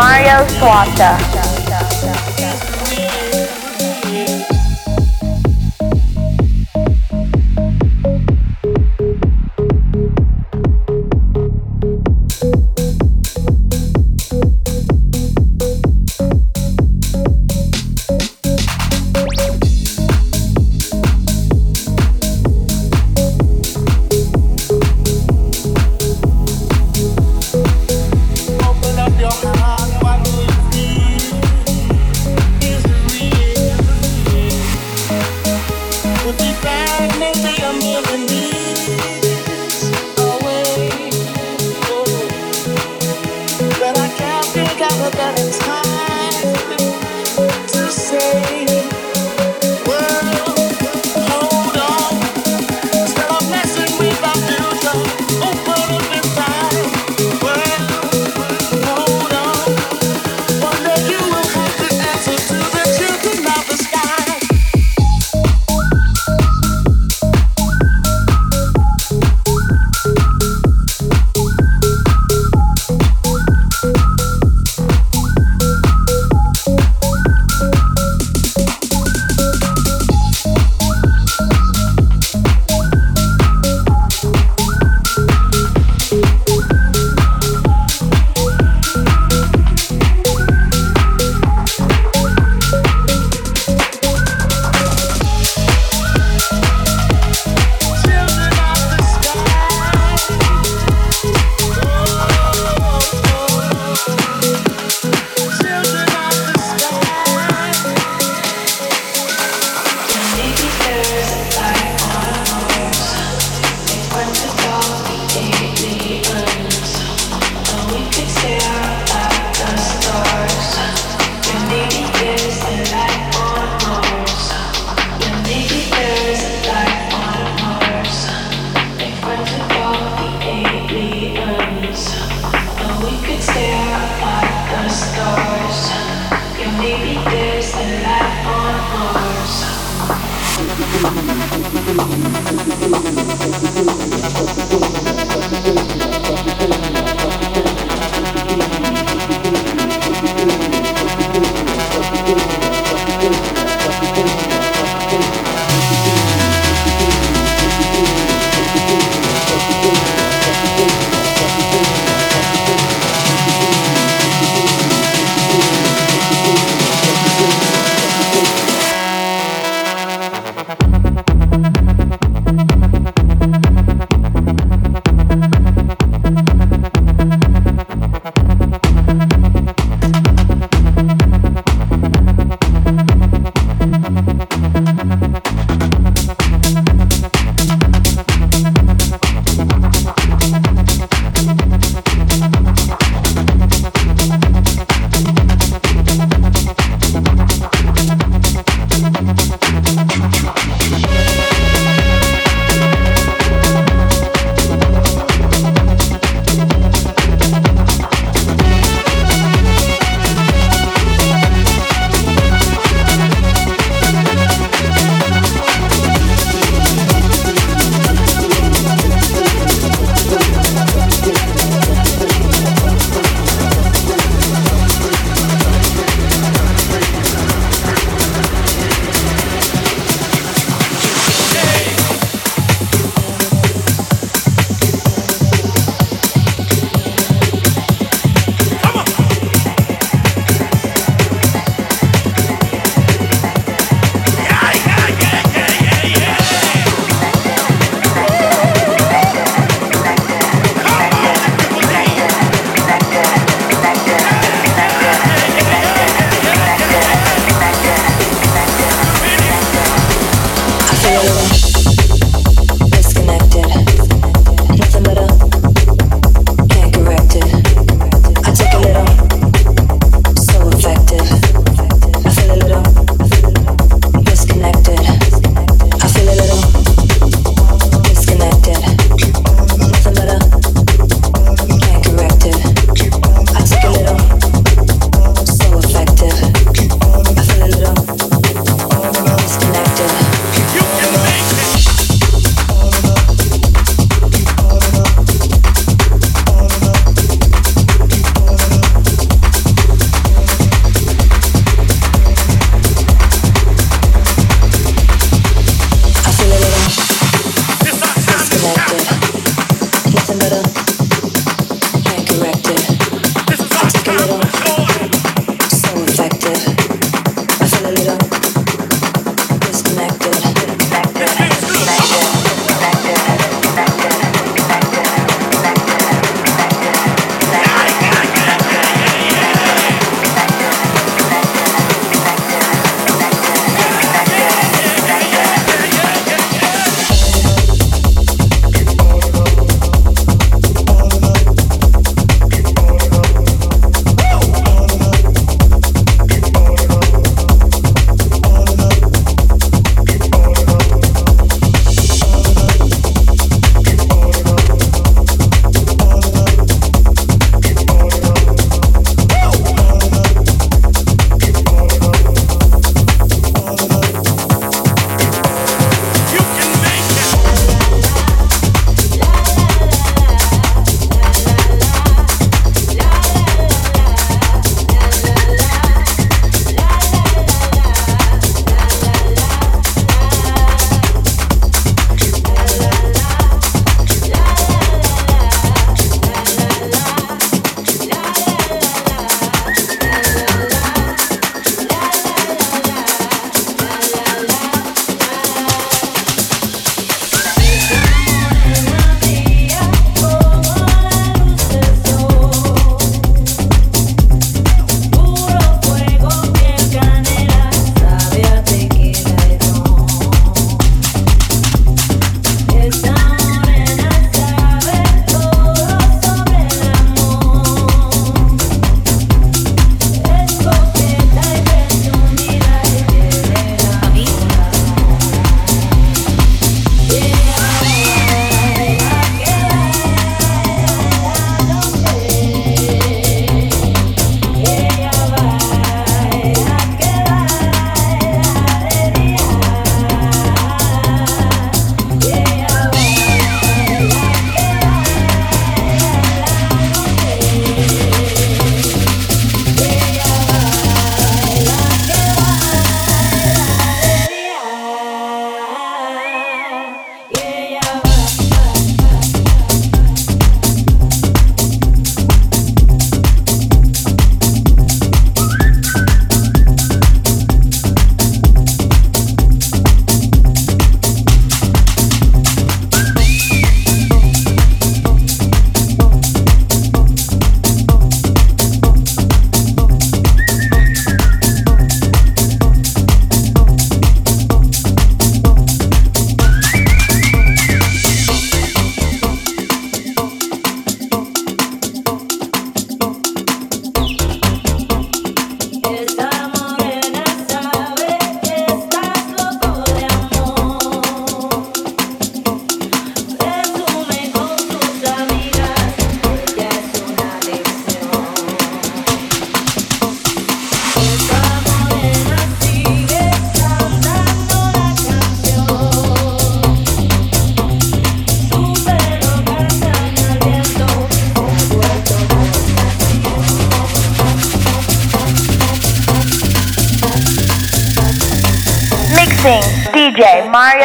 Mario Suaza.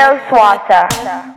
DJ Mario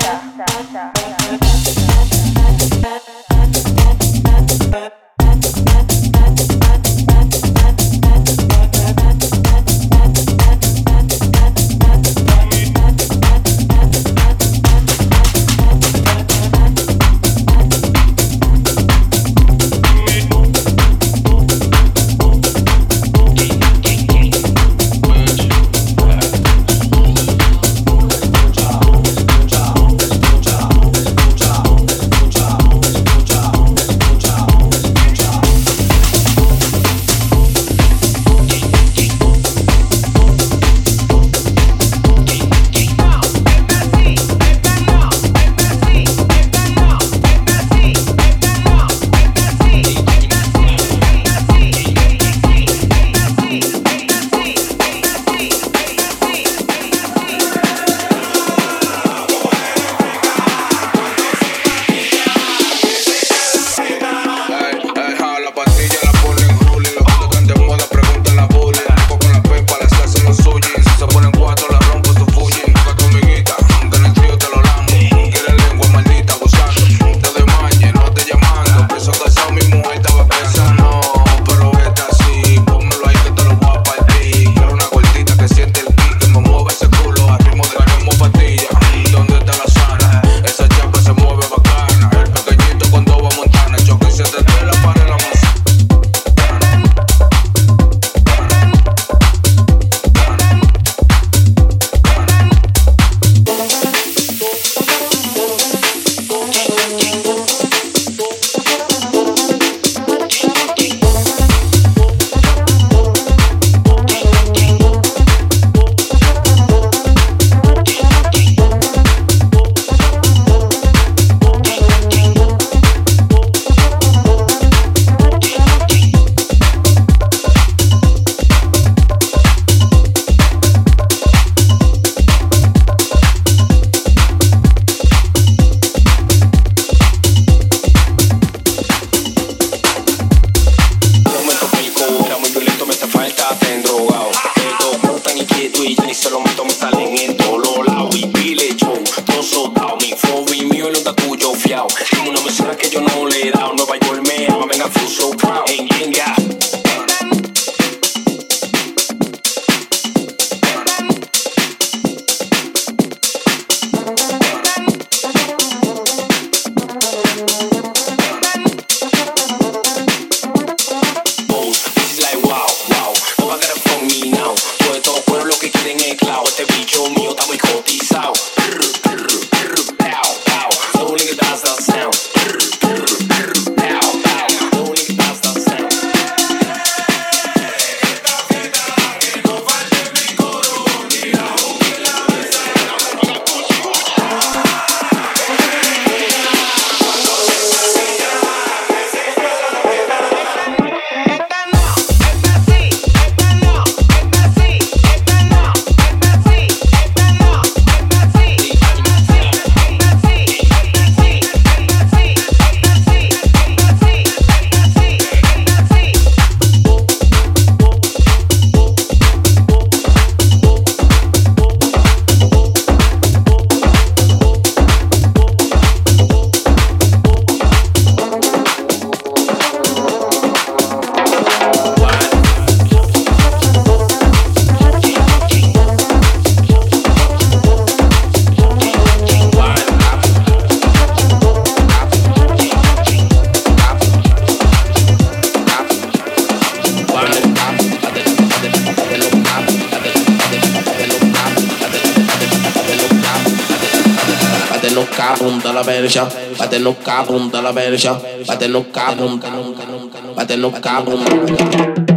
bate no cabum da la verja, bate no cabum, cabum.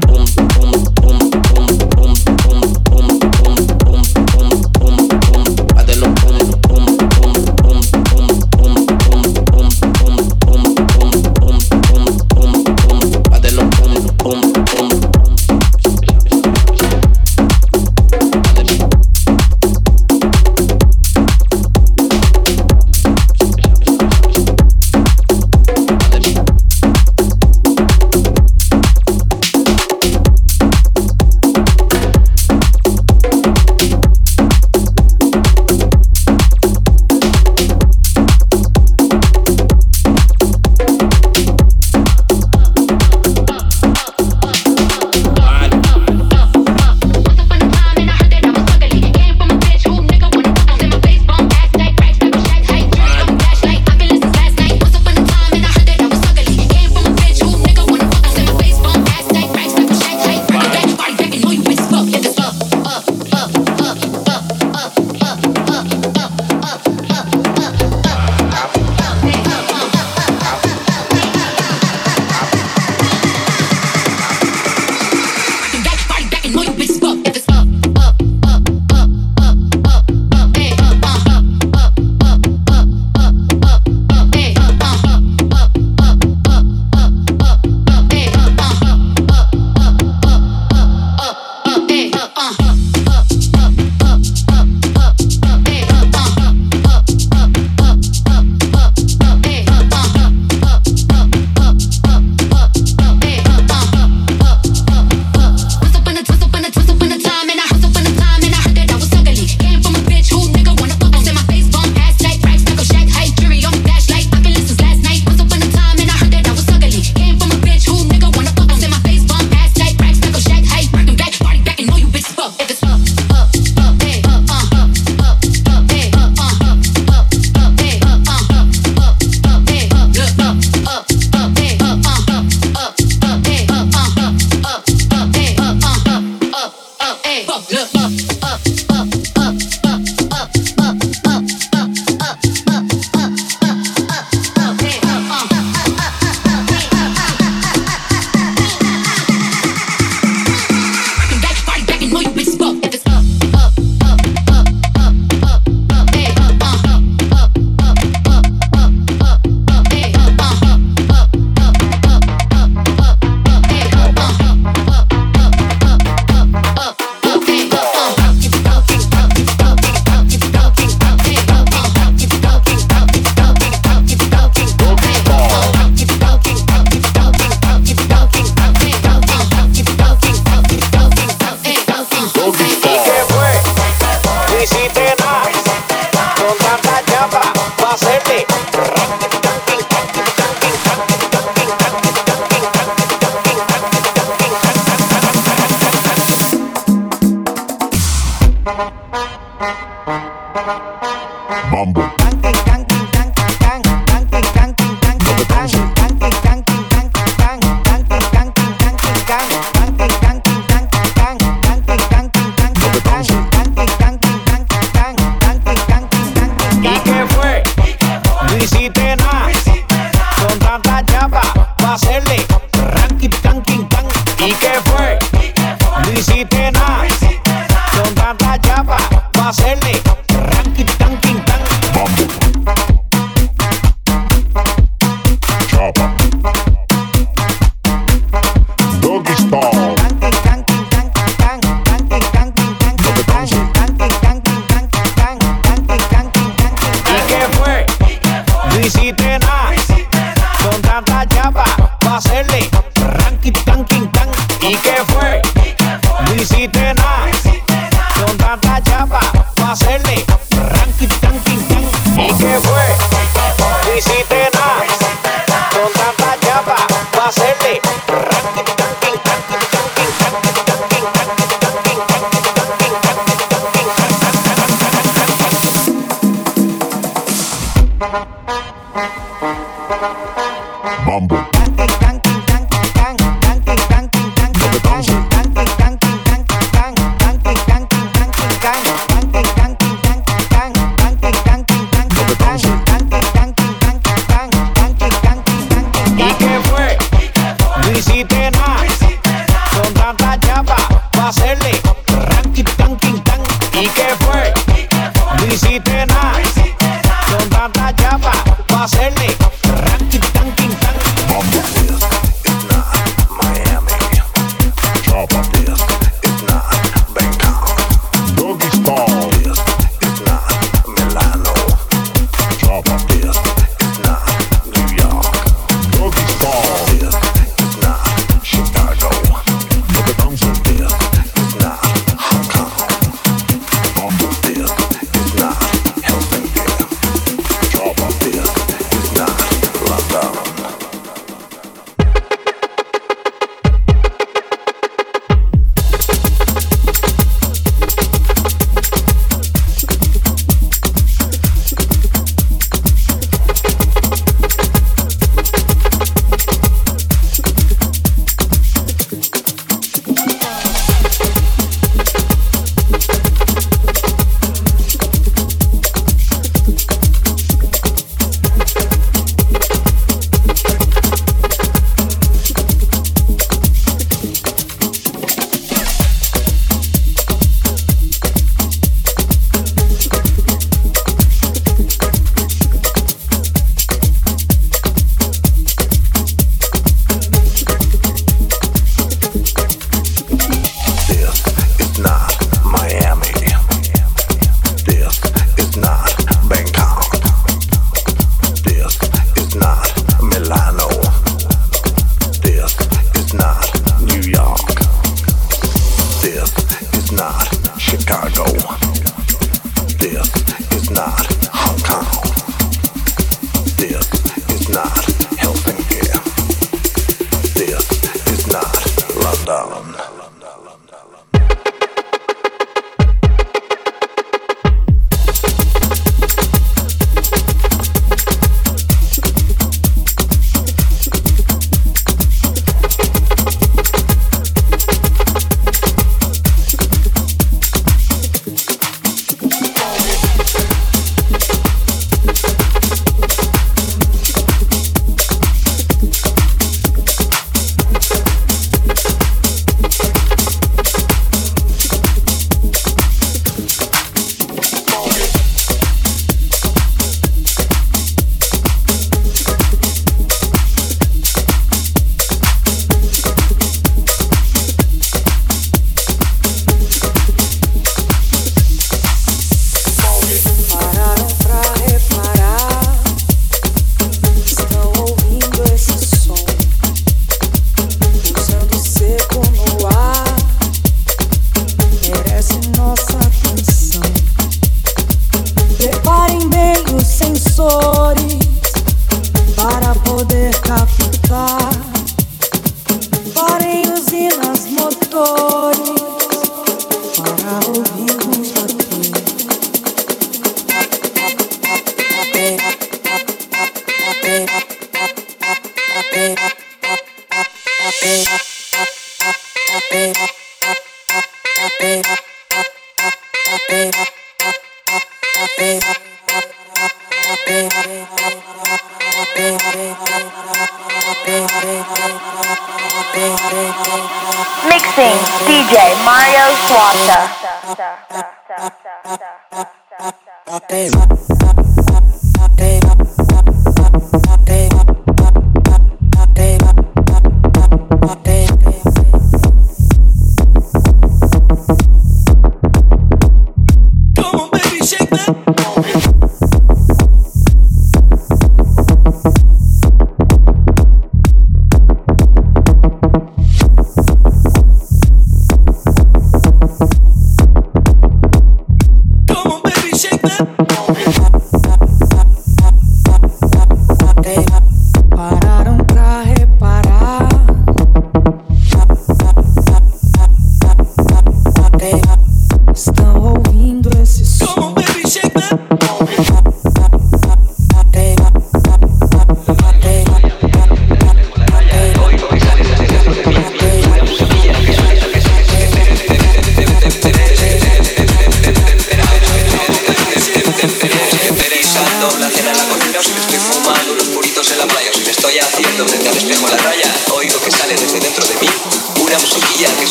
Mixing DJ Mario Suaza.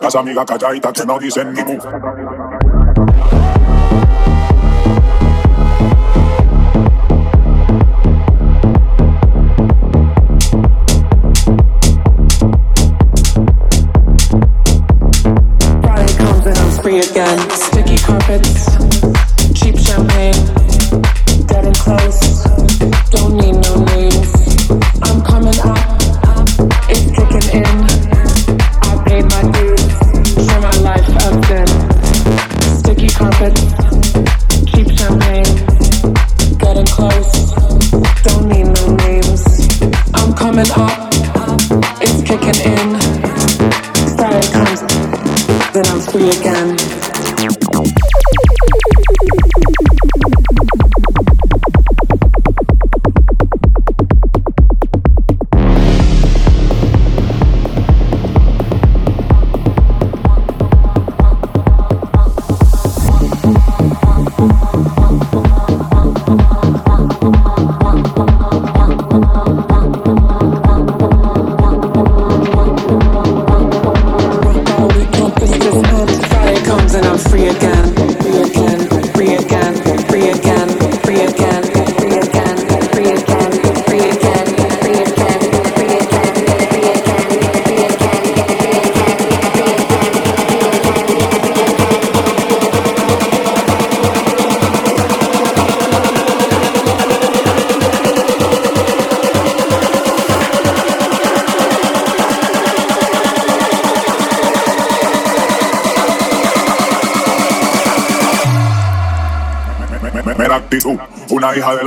Las amigas calladitas que no dicen ni mu.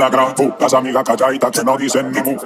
La gran fu, las amigas calladitas que no dicen ni mu.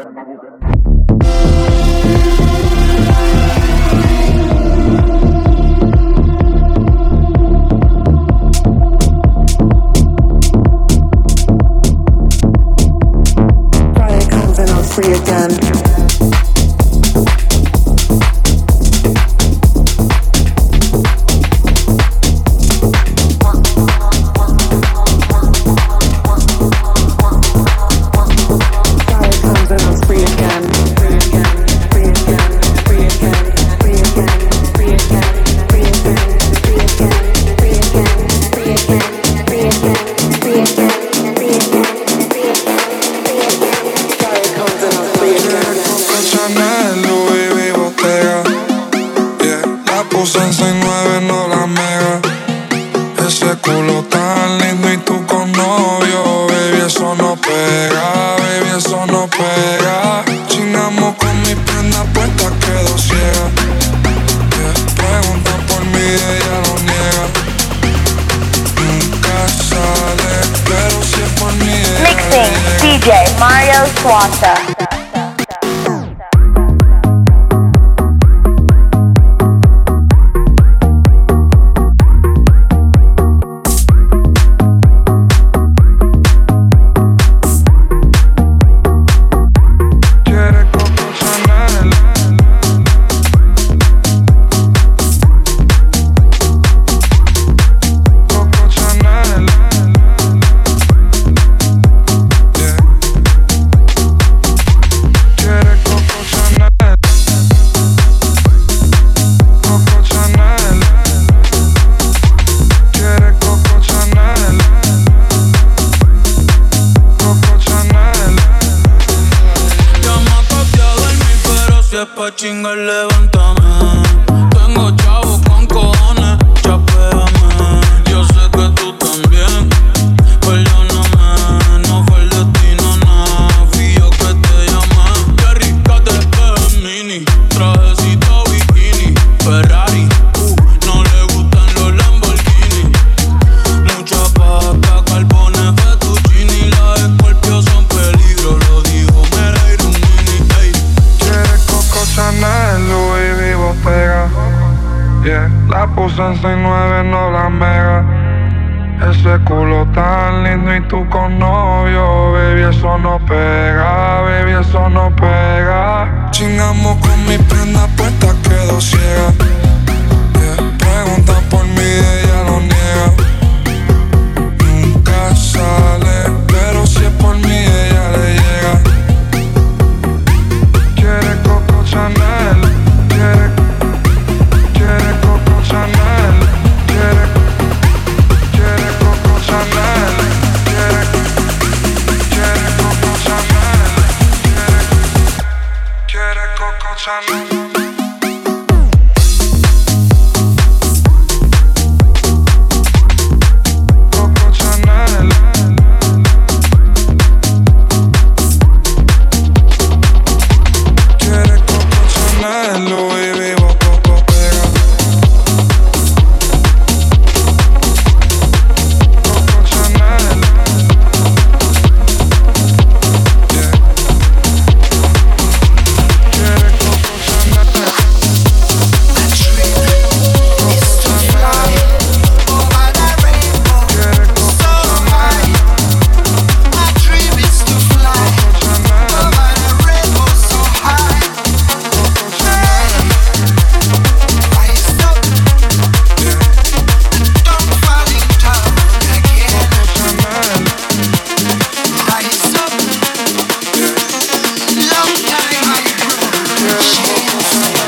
Shaking